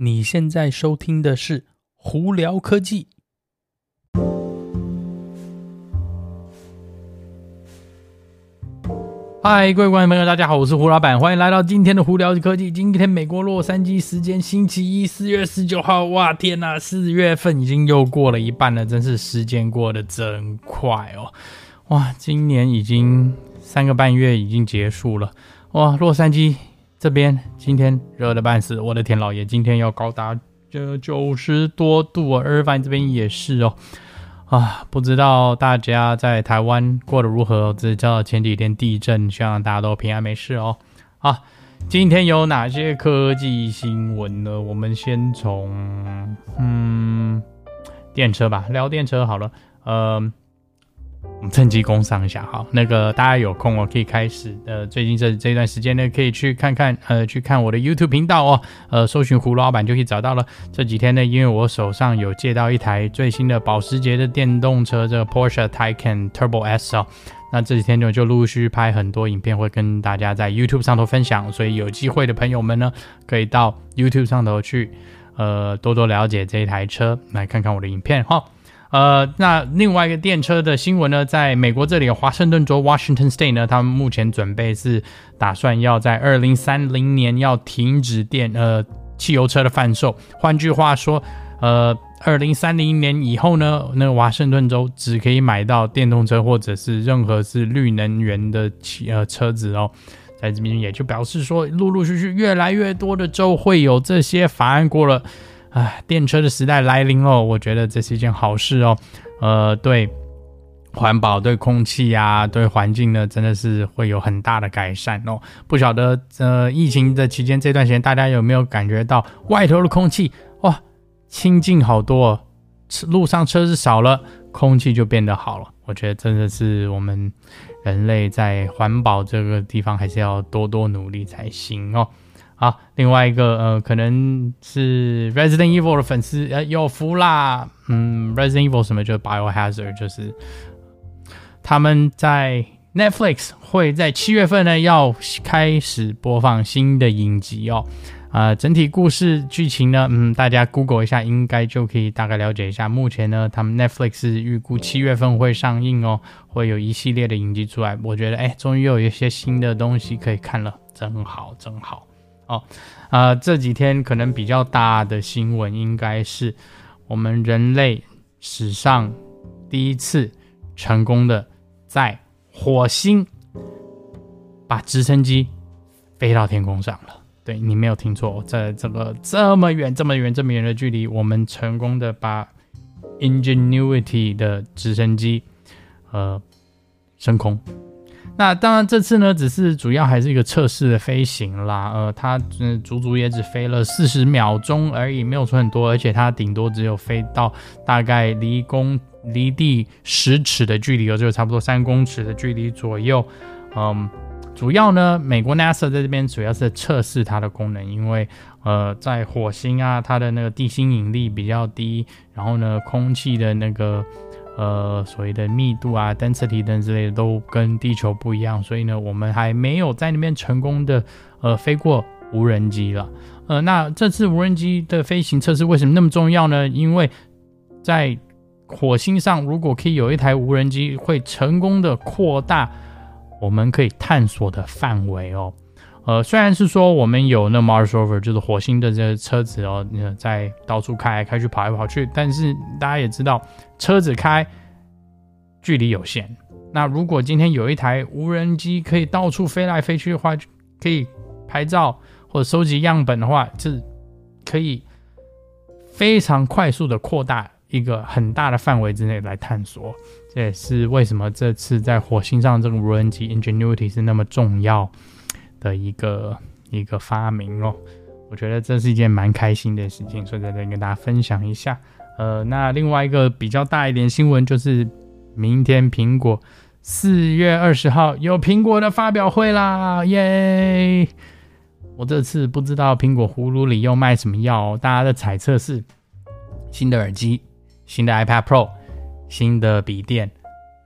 你现在收听的是《胡聊科技》。嗨，各位观众朋友，大家好，我是胡老板，欢迎来到今天的《胡聊科技》。今天美国洛杉矶时间星期一，四月十九号。哇，天哪，四月份已经又过了一半了，真是时间过得真快哦！哇，今年已经三个半月已经结束了。哇，洛杉矶。这边今天热得半死，我的天老爷，今天要高达这九十多度啊！尔湾这边也是哦，啊，不知道大家在台湾过得如何？只知道前几天地震，希望大家都平安没事哦。啊，今天有哪些科技新闻呢？我们先从嗯电车吧，聊电车好了，呃。我们趁机工商一下哈，那个大家有空哦，可以开始呃，最近这这段时间呢，可以去看看呃，去看我的 YouTube 频道哦，呃，搜寻胡老板就可以找到了。这几天呢，因为我手上有借到一台最新的保时捷的电动车，这个 Porsche Taycan Turbo S 哦，那这几天就就陆续拍很多影片，会跟大家在 YouTube 上头分享，所以有机会的朋友们呢，可以到 YouTube 上头去呃，多多了解这一台车，来看看我的影片哈。呃，那另外一个电车的新闻呢，在美国这里，华盛顿州 （Washington State） 呢，他们目前准备是打算要在二零三零年要停止电呃汽油车的贩售。换句话说，呃，二零三零年以后呢，那个华盛顿州只可以买到电动车或者是任何是绿能源的汽呃车子哦。在这边也就表示说，陆陆续续越来越多的州会有这些法案过了。唉，电车的时代来临哦，我觉得这是一件好事哦。呃，对环保、对空气呀、对环境呢，真的是会有很大的改善哦。不晓得呃，疫情的期间这段时间，大家有没有感觉到外头的空气哇，清净好多哦，路上车子少了，空气就变得好了。我觉得真的是我们人类在环保这个地方还是要多多努力才行哦。好，另外一个呃，可能是 Resident Evil 的粉丝呃有福啦，嗯，Resident Evil 什么就是 Biohazard，就是他们在 Netflix 会在七月份呢要开始播放新的影集哦，啊、呃，整体故事剧情呢，嗯，大家 Google 一下应该就可以大概了解一下。目前呢，他们 Netflix 预估七月份会上映哦，会有一系列的影集出来。我觉得哎，终于有一些新的东西可以看了，真好，真好。哦，啊、呃，这几天可能比较大的新闻应该是我们人类史上第一次成功的在火星把直升机飞到天空上了。对，你没有听错，在这个这么远、这么远、这么远的距离，我们成功的把 Ingenuity 的直升机呃升空。那当然，这次呢，只是主要还是一个测试的飞行啦。呃，它嗯，足足也只飞了四十秒钟而已，没有说很多，而且它顶多只有飞到大概离公离地十尺的距离，就差不多三公尺的距离左右。嗯，主要呢，美国 NASA 在这边主要是测试它的功能，因为呃，在火星啊，它的那个地心引力比较低，然后呢，空气的那个。呃，所谓的密度啊、density 等之类的都跟地球不一样，所以呢，我们还没有在那边成功的呃飞过无人机了。呃，那这次无人机的飞行测试为什么那么重要呢？因为在火星上，如果可以有一台无人机，会成功的扩大我们可以探索的范围哦。呃，虽然是说我们有那 Mars Rover，就是火星的这个车子哦，在到处开开去、跑来跑去，但是大家也知道，车子开距离有限。那如果今天有一台无人机可以到处飞来飞去的话，可以拍照或者收集样本的话，是可以非常快速的扩大一个很大的范围之内来探索。这也是为什么这次在火星上这个无人机 Ingenuity 是那么重要的一个一个发明哦，我觉得这是一件蛮开心的事情，所以在这里跟大家分享一下。呃，那另外一个比较大一点新闻就是，明天苹果四月二十号有苹果的发表会啦，耶！我这次不知道苹果葫芦里又卖什么药哦，大家的猜测是新的耳机、新的 iPad Pro、新的笔电。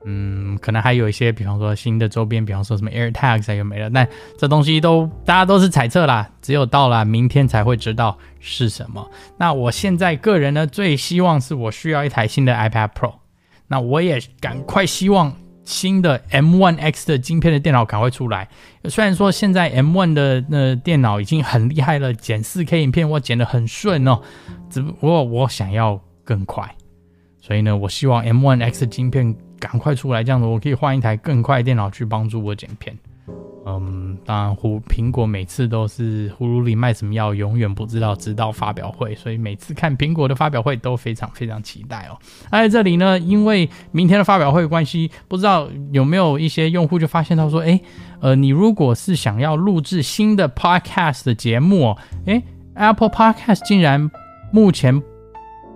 嗯，可能还有一些，比方说新的周边，比方说什么 AirTags 还有没了，但这东西都大家都是猜测啦，只有到了明天才会知道是什么。那我现在个人呢，最希望是我需要一台新的 iPad Pro，那我也赶快希望新的 M1 X 的晶片的电脑赶快出来。虽然说现在 M1 的那电脑已经很厉害了，剪 4K 影片我剪得很顺哦，只不过我想要更快，所以呢，我希望 M1 X 的晶片。赶快出来，这样子我可以换一台更快的电脑去帮助我剪片。嗯，当然，苹苹果每次都是葫芦里卖什么药，永远不知道，直到发表会。所以每次看苹果的发表会都非常非常期待哦。而在这里呢，因为明天的发表会关系，不知道有没有一些用户就发现到说，诶，呃，你如果是想要录制新的 Podcast 的节目哦，诶，Apple Podcast 竟然目前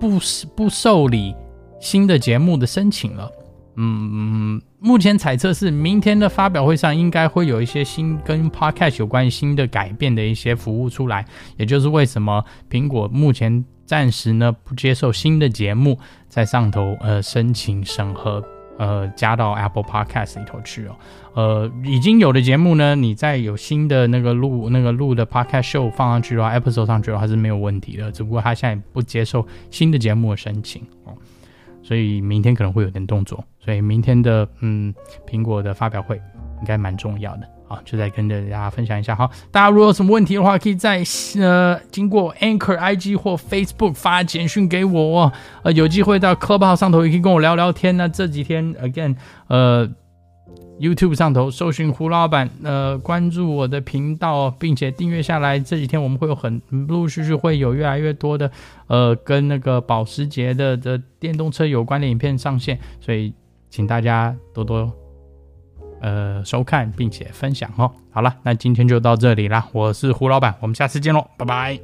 不不受理新的节目的申请了。嗯，目前猜测是明天的发表会上应该会有一些新跟 Podcast 有关新的改变的一些服务出来，也就是为什么苹果目前暂时呢不接受新的节目在上头呃申请审核呃加到 Apple Podcast 里头去哦，呃已经有的节目呢，你再有新的那个录那个录的 Podcast show 放上去的话，episode 上去的话是没有问题的，只不过他现在不接受新的节目的申请哦。所以明天可能会有点动作，所以明天的嗯苹果的发表会应该蛮重要的，啊，就再跟着大家分享一下。好，大家如果有什么问题的话，可以在呃经过 Anchor IG 或 Facebook 发简讯给我，呃有机会到 Club 号上头也可以跟我聊聊天。那这几天 again 呃。YouTube 上头搜寻胡老板，呃，关注我的频道，并且订阅下来。这几天我们会有很陆陆续续会有越来越多的，呃，跟那个保时捷的的电动车有关的影片上线，所以请大家多多呃收看并且分享哦。好了，那今天就到这里啦，我是胡老板，我们下次见喽，拜拜。